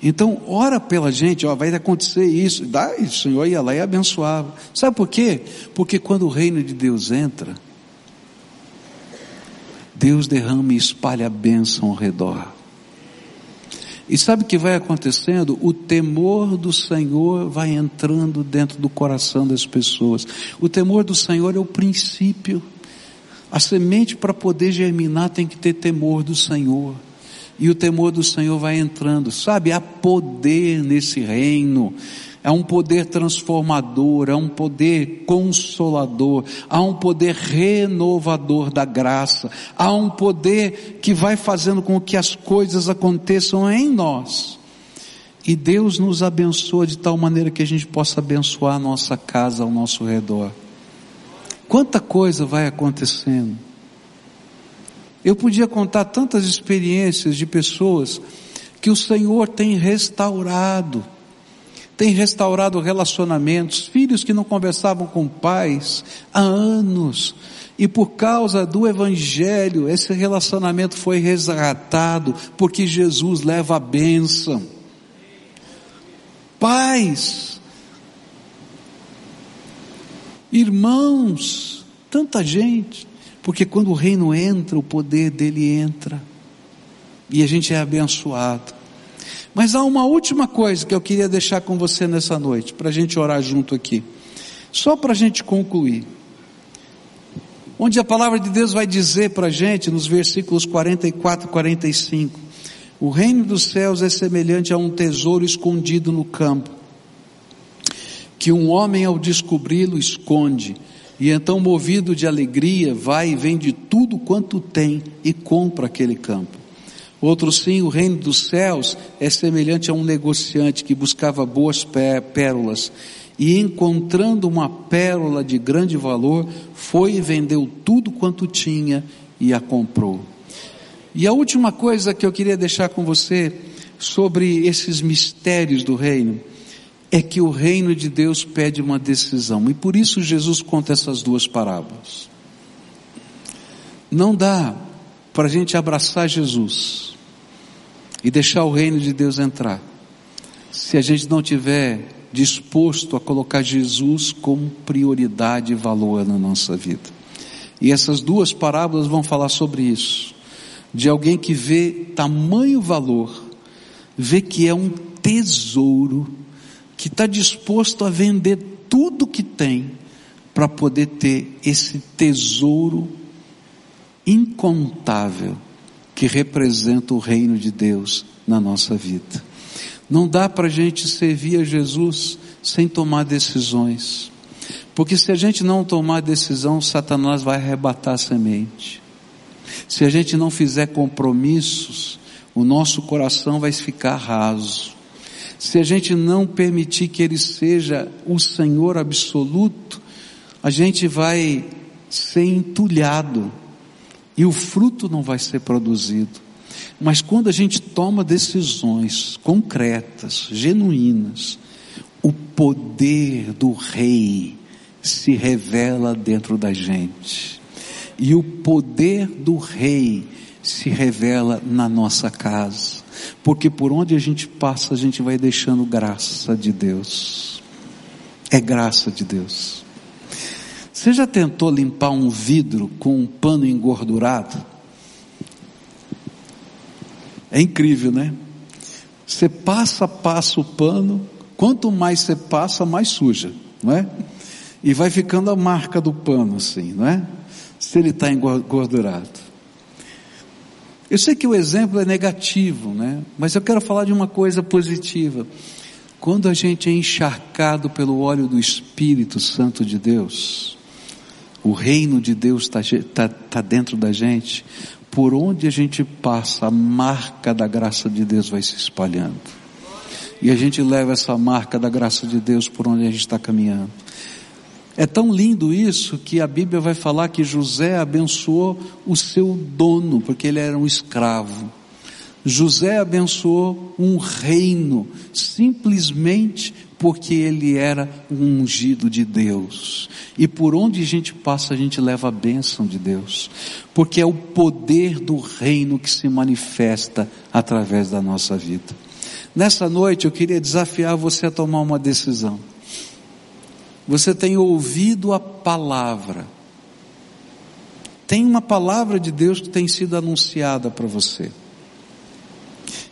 Então, ora pela gente, ó, vai acontecer isso, e o Senhor ia lá e abençoava. Sabe por quê? Porque quando o reino de Deus entra, Deus derrama e espalha a bênção ao redor. E sabe o que vai acontecendo? O temor do Senhor vai entrando dentro do coração das pessoas. O temor do Senhor é o princípio. A semente para poder germinar tem que ter temor do Senhor. E o temor do Senhor vai entrando. Sabe, há poder nesse reino é um poder transformador, é um poder consolador, há um poder renovador da graça, há um poder que vai fazendo com que as coisas aconteçam em nós. E Deus nos abençoa de tal maneira que a gente possa abençoar a nossa casa ao nosso redor. Quanta coisa vai acontecendo. Eu podia contar tantas experiências de pessoas que o Senhor tem restaurado tem restaurado relacionamentos, filhos que não conversavam com pais há anos, e por causa do Evangelho, esse relacionamento foi resgatado, porque Jesus leva a bênção. Pais, irmãos, tanta gente, porque quando o reino entra, o poder dele entra, e a gente é abençoado. Mas há uma última coisa que eu queria deixar com você nessa noite, para a gente orar junto aqui. Só para a gente concluir. Onde a palavra de Deus vai dizer para a gente, nos versículos 44 e 45, o reino dos céus é semelhante a um tesouro escondido no campo, que um homem ao descobri-lo esconde, e então movido de alegria vai e vende tudo quanto tem e compra aquele campo. Outro sim, o reino dos céus é semelhante a um negociante que buscava boas pérolas e encontrando uma pérola de grande valor, foi e vendeu tudo quanto tinha e a comprou. E a última coisa que eu queria deixar com você sobre esses mistérios do reino é que o reino de Deus pede uma decisão. E por isso Jesus conta essas duas parábolas. Não dá para a gente abraçar Jesus e deixar o reino de Deus entrar. Se a gente não tiver disposto a colocar Jesus como prioridade e valor na nossa vida. E essas duas parábolas vão falar sobre isso. De alguém que vê tamanho valor, vê que é um tesouro, que está disposto a vender tudo que tem para poder ter esse tesouro incontável que representa o reino de Deus na nossa vida. Não dá para a gente servir a Jesus sem tomar decisões. Porque se a gente não tomar decisão, Satanás vai arrebatar a semente. Se a gente não fizer compromissos, o nosso coração vai ficar raso. Se a gente não permitir que Ele seja o Senhor absoluto, a gente vai ser entulhado e o fruto não vai ser produzido. Mas quando a gente toma decisões concretas, genuínas, o poder do rei se revela dentro da gente. E o poder do rei se revela na nossa casa. Porque por onde a gente passa, a gente vai deixando graça de Deus. É graça de Deus. Você já tentou limpar um vidro com um pano engordurado? É incrível, né? Você passa, passa o pano, quanto mais você passa, mais suja, não é? E vai ficando a marca do pano assim, não é? Se ele está engordurado. Eu sei que o exemplo é negativo, né? Mas eu quero falar de uma coisa positiva. Quando a gente é encharcado pelo óleo do Espírito Santo de Deus, o reino de Deus está tá, tá dentro da gente, por onde a gente passa, a marca da graça de Deus vai se espalhando. E a gente leva essa marca da graça de Deus por onde a gente está caminhando. É tão lindo isso que a Bíblia vai falar que José abençoou o seu dono, porque ele era um escravo. José abençoou um reino, simplesmente porque ele era ungido de Deus. E por onde a gente passa, a gente leva a bênção de Deus, porque é o poder do reino que se manifesta através da nossa vida. Nessa noite eu queria desafiar você a tomar uma decisão. Você tem ouvido a palavra. Tem uma palavra de Deus que tem sido anunciada para você.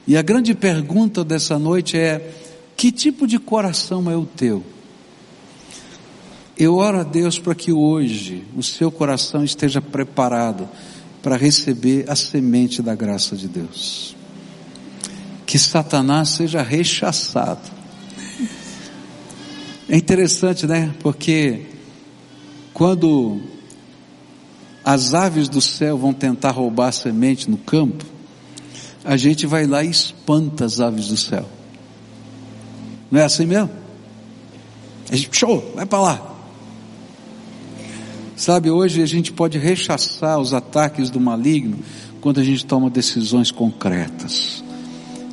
E a grande pergunta dessa noite é: que tipo de coração é o teu? Eu oro a Deus para que hoje o seu coração esteja preparado para receber a semente da graça de Deus. Que Satanás seja rechaçado é interessante, né? Porque quando as aves do céu vão tentar roubar a semente no campo, a gente vai lá e espanta as aves do céu. Não é assim mesmo? A gente, show, vai para lá. Sabe, hoje a gente pode rechaçar os ataques do maligno quando a gente toma decisões concretas.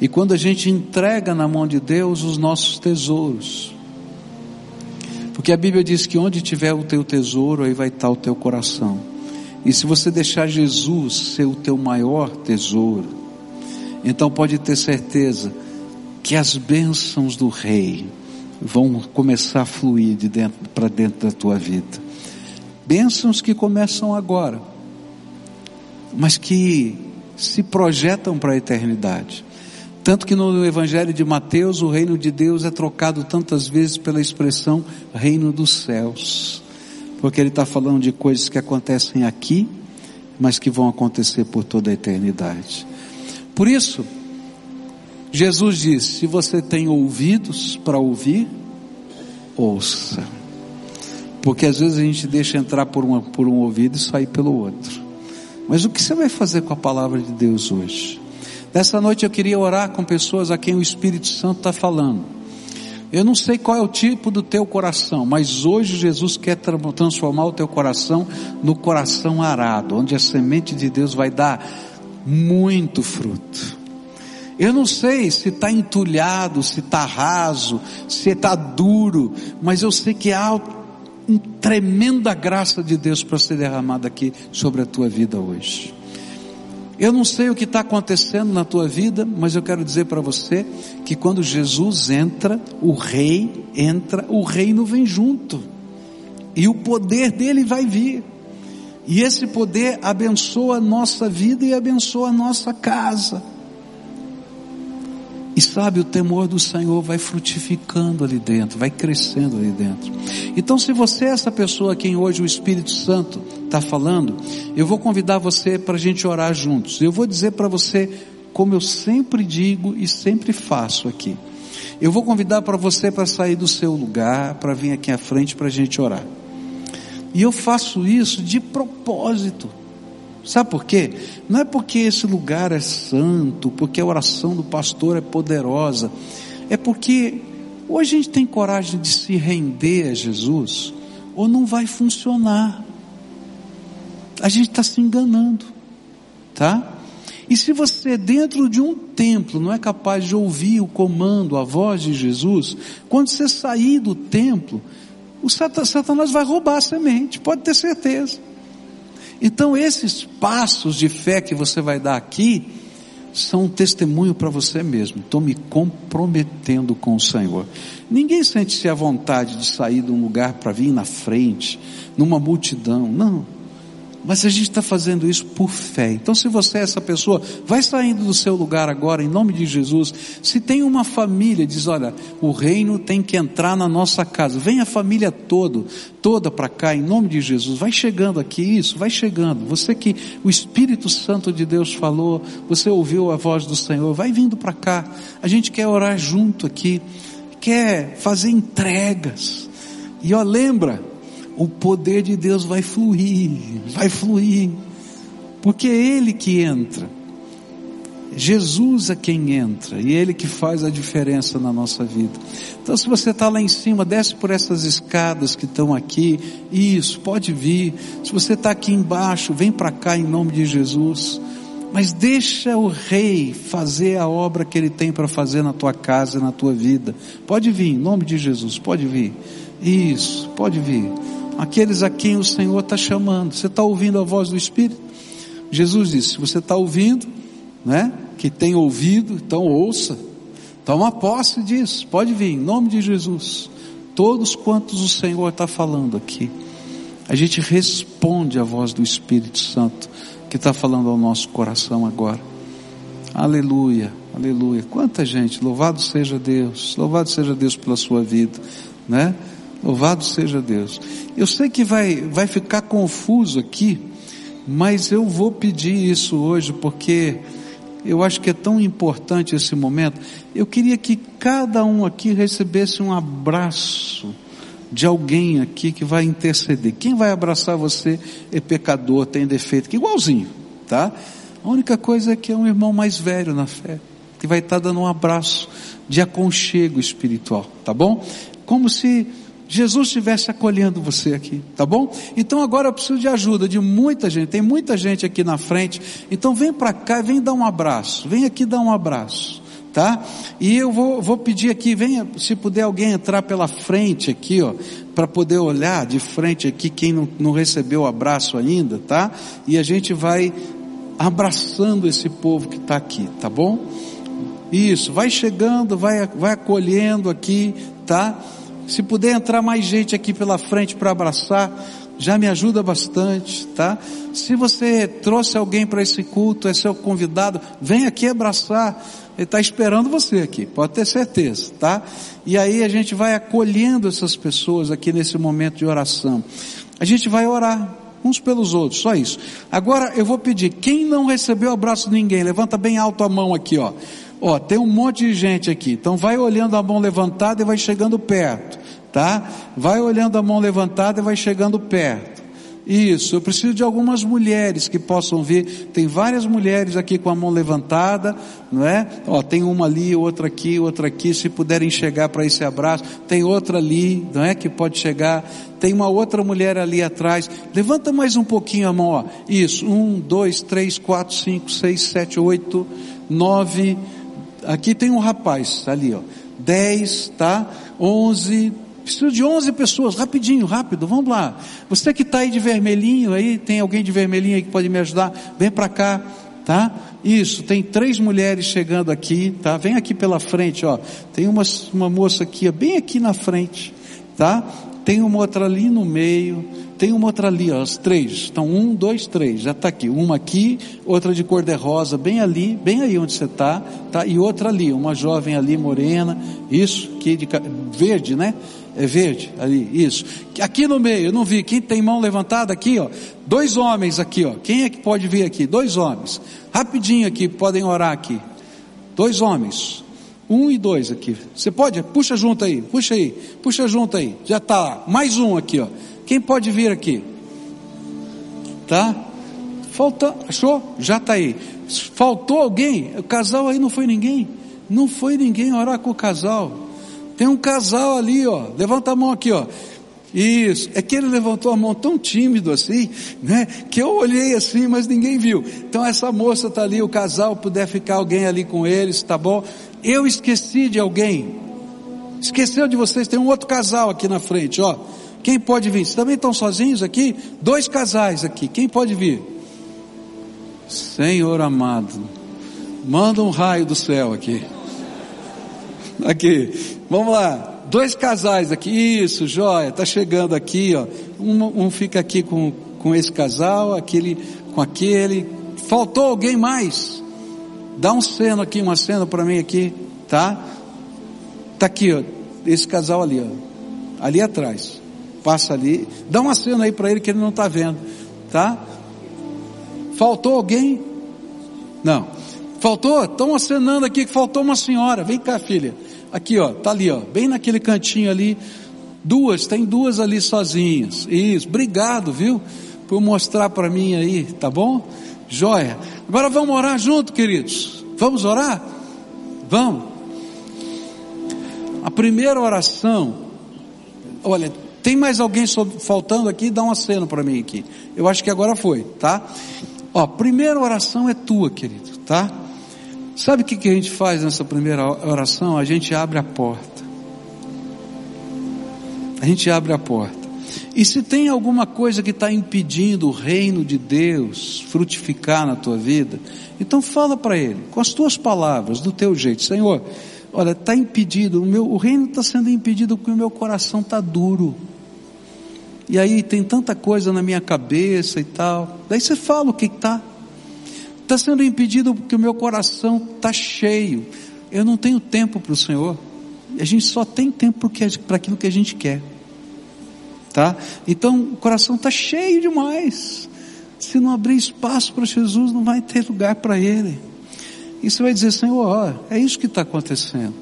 E quando a gente entrega na mão de Deus os nossos tesouros. Porque a Bíblia diz que onde tiver o teu tesouro, aí vai estar o teu coração. E se você deixar Jesus ser o teu maior tesouro, então pode ter certeza que as bênçãos do rei vão começar a fluir de dentro para dentro da tua vida. Bênçãos que começam agora, mas que se projetam para a eternidade. Tanto que no Evangelho de Mateus o reino de Deus é trocado tantas vezes pela expressão reino dos céus. Porque ele está falando de coisas que acontecem aqui, mas que vão acontecer por toda a eternidade. Por isso, Jesus disse: se você tem ouvidos para ouvir, ouça. Porque às vezes a gente deixa entrar por, uma, por um ouvido e sair pelo outro. Mas o que você vai fazer com a palavra de Deus hoje? Nessa noite eu queria orar com pessoas a quem o Espírito Santo está falando. Eu não sei qual é o tipo do teu coração, mas hoje Jesus quer transformar o teu coração no coração arado, onde a semente de Deus vai dar muito fruto. Eu não sei se está entulhado, se está raso, se está duro, mas eu sei que há uma tremenda graça de Deus para ser derramada aqui sobre a tua vida hoje. Eu não sei o que está acontecendo na tua vida, mas eu quero dizer para você que quando Jesus entra, o rei entra, o reino vem junto. E o poder dele vai vir. E esse poder abençoa a nossa vida e abençoa a nossa casa. E sabe, o temor do Senhor vai frutificando ali dentro, vai crescendo ali dentro. Então, se você é essa pessoa a quem hoje o Espírito Santo está falando, eu vou convidar você para a gente orar juntos. Eu vou dizer para você, como eu sempre digo e sempre faço aqui. Eu vou convidar para você para sair do seu lugar, para vir aqui à frente para a gente orar. E eu faço isso de propósito. Sabe por quê? Não é porque esse lugar é santo, porque a oração do pastor é poderosa. É porque ou a gente tem coragem de se render a Jesus, ou não vai funcionar. A gente está se enganando, tá? E se você dentro de um templo não é capaz de ouvir o comando, a voz de Jesus, quando você sair do templo, o Satanás vai roubar a semente, pode ter certeza. Então esses passos de fé que você vai dar aqui são um testemunho para você mesmo. Estou me comprometendo com o Senhor. Ninguém sente-se à vontade de sair de um lugar para vir na frente, numa multidão. Não. Mas a gente está fazendo isso por fé. Então, se você é essa pessoa, vai saindo do seu lugar agora, em nome de Jesus. Se tem uma família, diz: olha, o reino tem que entrar na nossa casa. Vem a família toda, toda para cá, em nome de Jesus. Vai chegando aqui, isso, vai chegando. Você que o Espírito Santo de Deus falou, você ouviu a voz do Senhor, vai vindo para cá. A gente quer orar junto aqui, quer fazer entregas. E ó, lembra, o poder de Deus vai fluir, vai fluir, porque é Ele que entra. Jesus é quem entra e Ele que faz a diferença na nossa vida. Então, se você está lá em cima, desce por essas escadas que estão aqui. Isso, pode vir. Se você está aqui embaixo, vem para cá em nome de Jesus. Mas deixa o Rei fazer a obra que Ele tem para fazer na tua casa na tua vida. Pode vir, em nome de Jesus, pode vir. Isso, pode vir. Aqueles a quem o Senhor está chamando. Você está ouvindo a voz do Espírito? Jesus disse: se você está ouvindo, né? Que tem ouvido, então ouça. Toma posse disso. Pode vir, em nome de Jesus. Todos quantos o Senhor está falando aqui. A gente responde à voz do Espírito Santo que está falando ao nosso coração agora. Aleluia, aleluia. Quanta gente, louvado seja Deus, louvado seja Deus pela sua vida, né? Louvado seja Deus. Eu sei que vai, vai ficar confuso aqui, mas eu vou pedir isso hoje porque eu acho que é tão importante esse momento. Eu queria que cada um aqui recebesse um abraço de alguém aqui que vai interceder. Quem vai abraçar você é pecador, tem defeito, que igualzinho, tá? A única coisa é que é um irmão mais velho na fé, que vai estar dando um abraço de aconchego espiritual, tá bom? Como se Jesus estivesse acolhendo você aqui, tá bom? Então agora eu preciso de ajuda de muita gente, tem muita gente aqui na frente, então vem para cá, vem dar um abraço, vem aqui dar um abraço, tá? E eu vou, vou pedir aqui, venha, se puder alguém entrar pela frente aqui, ó, para poder olhar de frente aqui quem não, não recebeu o abraço ainda, tá? E a gente vai abraçando esse povo que está aqui, tá bom? Isso, vai chegando, vai, vai acolhendo aqui, tá? Se puder entrar mais gente aqui pela frente para abraçar, já me ajuda bastante, tá? Se você trouxe alguém para esse culto, é seu convidado, vem aqui abraçar. Ele está esperando você aqui, pode ter certeza, tá? E aí a gente vai acolhendo essas pessoas aqui nesse momento de oração. A gente vai orar uns pelos outros, só isso. Agora eu vou pedir, quem não recebeu abraço de ninguém, levanta bem alto a mão aqui, ó. Ó, tem um monte de gente aqui. Então vai olhando a mão levantada e vai chegando perto, tá? Vai olhando a mão levantada e vai chegando perto. Isso, eu preciso de algumas mulheres que possam vir. Tem várias mulheres aqui com a mão levantada, não é? Ó, tem uma ali, outra aqui, outra aqui. Se puderem chegar para esse abraço, tem outra ali, não é? Que pode chegar. Tem uma outra mulher ali atrás. Levanta mais um pouquinho a mão, ó. Isso, um, dois, três, quatro, cinco, seis, sete, oito, nove. Aqui tem um rapaz ali, ó. Dez, tá? Onze. Preciso de onze pessoas, rapidinho, rápido, vamos lá. Você que está aí de vermelhinho, aí tem alguém de vermelhinho aí que pode me ajudar? Vem para cá, tá? Isso, tem três mulheres chegando aqui, tá? Vem aqui pela frente, ó. Tem uma, uma moça aqui, ó, bem aqui na frente, tá? Tem uma outra ali no meio, tem uma outra ali, ó, as três. Então, um, dois, três, já está aqui. Uma aqui, outra de cor de rosa, bem ali, bem aí onde você está, tá? E outra ali, uma jovem ali, morena, isso, que de verde, né? É verde, ali, isso. Aqui no meio, eu não vi, quem tem mão levantada aqui, ó, dois homens aqui, ó. Quem é que pode vir aqui? Dois homens. Rapidinho aqui, podem orar aqui. Dois homens. Um e dois aqui. Você pode? Puxa junto aí, puxa aí, puxa junto aí. Já está. Mais um aqui, ó. Quem pode vir aqui? Tá? Falta, achou? Já está aí. Faltou alguém? O casal aí não foi ninguém? Não foi ninguém orar com o casal. Tem um casal ali, ó. Levanta a mão aqui, ó. Isso, é que ele levantou a mão tão tímido assim, né? Que eu olhei assim, mas ninguém viu. Então essa moça está ali, o casal, puder ficar alguém ali com eles, tá bom? Eu esqueci de alguém. Esqueceu de vocês, tem um outro casal aqui na frente, ó. Quem pode vir? Vocês também estão sozinhos aqui? Dois casais aqui. Quem pode vir? Senhor amado, manda um raio do céu aqui. Aqui, vamos lá. Dois casais aqui. Isso, joia. Tá chegando aqui, ó. Um, um fica aqui com, com esse casal, aquele com aquele. Faltou alguém mais? Dá um ceno aqui, uma cena para mim aqui, tá? Tá aqui, ó. Esse casal ali, ó. Ali atrás passa ali, dá uma cena aí para ele que ele não está vendo, tá? Faltou alguém? Não. Faltou? Estão acenando aqui que faltou uma senhora. Vem cá, filha. Aqui, ó, tá ali, ó, bem naquele cantinho ali. Duas, tem duas ali sozinhas. Isso, obrigado, viu? Por mostrar para mim aí, tá bom? Joia. Agora vamos orar junto, queridos. Vamos orar? Vamos. A primeira oração, olha, tem mais alguém faltando aqui? Dá uma cena para mim aqui. Eu acho que agora foi, tá? Ó, primeira oração é tua, querido, tá? Sabe o que, que a gente faz nessa primeira oração? A gente abre a porta. A gente abre a porta. E se tem alguma coisa que está impedindo o reino de Deus frutificar na tua vida, então fala para Ele, com as tuas palavras, do teu jeito, Senhor, olha, está impedido, o, meu, o reino está sendo impedido porque o meu coração está duro. E aí tem tanta coisa na minha cabeça e tal. Daí você fala o que está. Está sendo impedido porque o meu coração está cheio. Eu não tenho tempo para o Senhor. A gente só tem tempo para aquilo que a gente quer. Tá? Então o coração está cheio demais. Se não abrir espaço para Jesus, não vai ter lugar para Ele. E você vai dizer, Senhor, é isso que está acontecendo.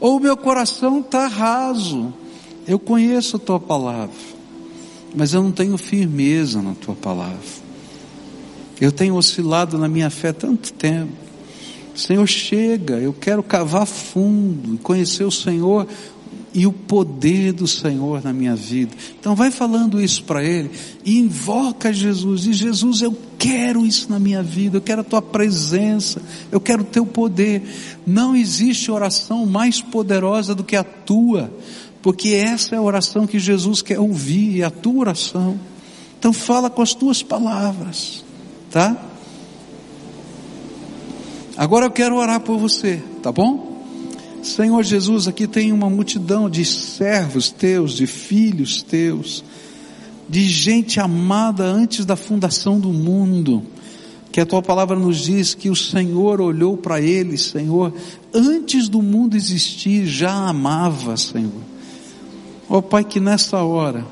Ou o meu coração está raso. Eu conheço a tua palavra mas eu não tenho firmeza na tua palavra. Eu tenho oscilado na minha fé tanto tempo. Senhor, chega, eu quero cavar fundo e conhecer o Senhor e o poder do Senhor na minha vida. Então vai falando isso para Ele e invoca Jesus. E Jesus, eu quero isso na minha vida, eu quero a tua presença, eu quero o teu poder. Não existe oração mais poderosa do que a tua porque essa é a oração que Jesus quer ouvir, é a tua oração. Então fala com as tuas palavras, tá? Agora eu quero orar por você, tá bom? Senhor Jesus, aqui tem uma multidão de servos teus, de filhos teus, de gente amada antes da fundação do mundo, que a tua palavra nos diz que o Senhor olhou para eles, Senhor, antes do mundo existir, já amava, Senhor. Ó oh, Pai, que nessa hora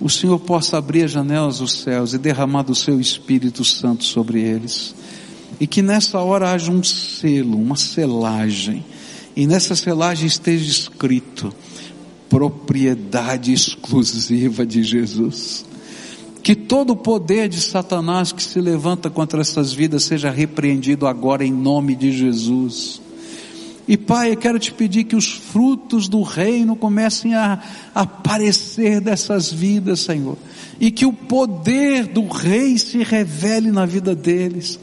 o Senhor possa abrir as janelas dos céus e derramar do seu Espírito Santo sobre eles. E que nessa hora haja um selo, uma selagem. E nessa selagem esteja escrito propriedade exclusiva de Jesus. Que todo o poder de Satanás que se levanta contra essas vidas seja repreendido agora em nome de Jesus. E Pai, eu quero te pedir que os frutos do reino comecem a aparecer dessas vidas, Senhor. E que o poder do rei se revele na vida deles.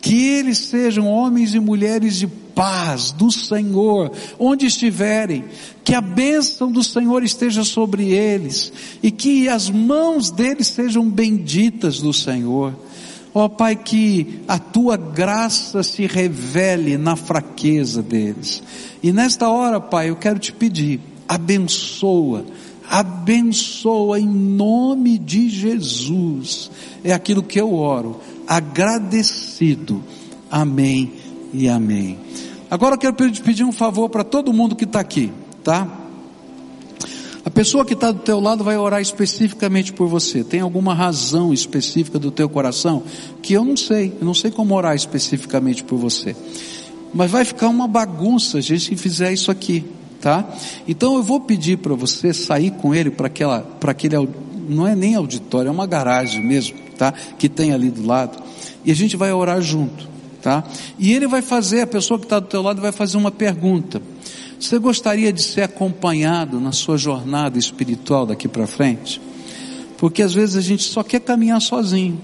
Que eles sejam homens e mulheres de paz do Senhor, onde estiverem. Que a bênção do Senhor esteja sobre eles. E que as mãos deles sejam benditas do Senhor. Ó oh, Pai, que a tua graça se revele na fraqueza deles. E nesta hora, Pai, eu quero te pedir, abençoa, abençoa em nome de Jesus. É aquilo que eu oro, agradecido. Amém e amém. Agora eu quero pedir um favor para todo mundo que está aqui, tá? A pessoa que está do teu lado vai orar especificamente por você. Tem alguma razão específica do teu coração que eu não sei. Eu não sei como orar especificamente por você. Mas vai ficar uma bagunça a gente fizer isso aqui, tá? Então eu vou pedir para você sair com ele para aquela, para aquele, não é nem auditório, é uma garagem mesmo, tá? Que tem ali do lado. E a gente vai orar junto, tá? E ele vai fazer, a pessoa que está do teu lado vai fazer uma pergunta. Você gostaria de ser acompanhado na sua jornada espiritual daqui para frente? Porque às vezes a gente só quer caminhar sozinho,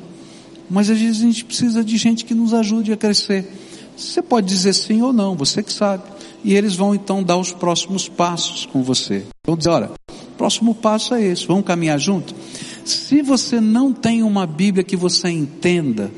mas às vezes a gente precisa de gente que nos ajude a crescer. Você pode dizer sim ou não, você que sabe. E eles vão então dar os próximos passos com você. Vão dizer, olha, próximo passo é esse, vamos caminhar junto? Se você não tem uma Bíblia que você entenda,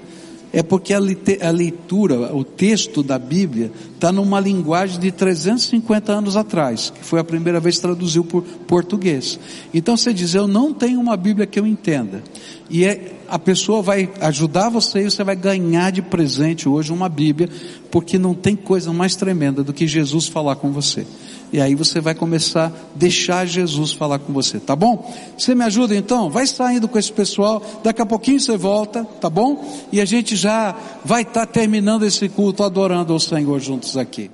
é porque a, leitura, o texto da Bíblia, está numa linguagem de 350 anos atrás, que foi a primeira vez que traduziu por português. Então você diz, eu não tenho uma Bíblia que eu entenda. E é, a pessoa vai ajudar você e você vai ganhar de presente hoje uma Bíblia, porque não tem coisa mais tremenda do que Jesus falar com você. E aí você vai começar a deixar Jesus falar com você, tá bom? Você me ajuda então? Vai saindo com esse pessoal, daqui a pouquinho você volta, tá bom? E a gente já vai estar tá terminando esse culto adorando ao Senhor juntos aqui.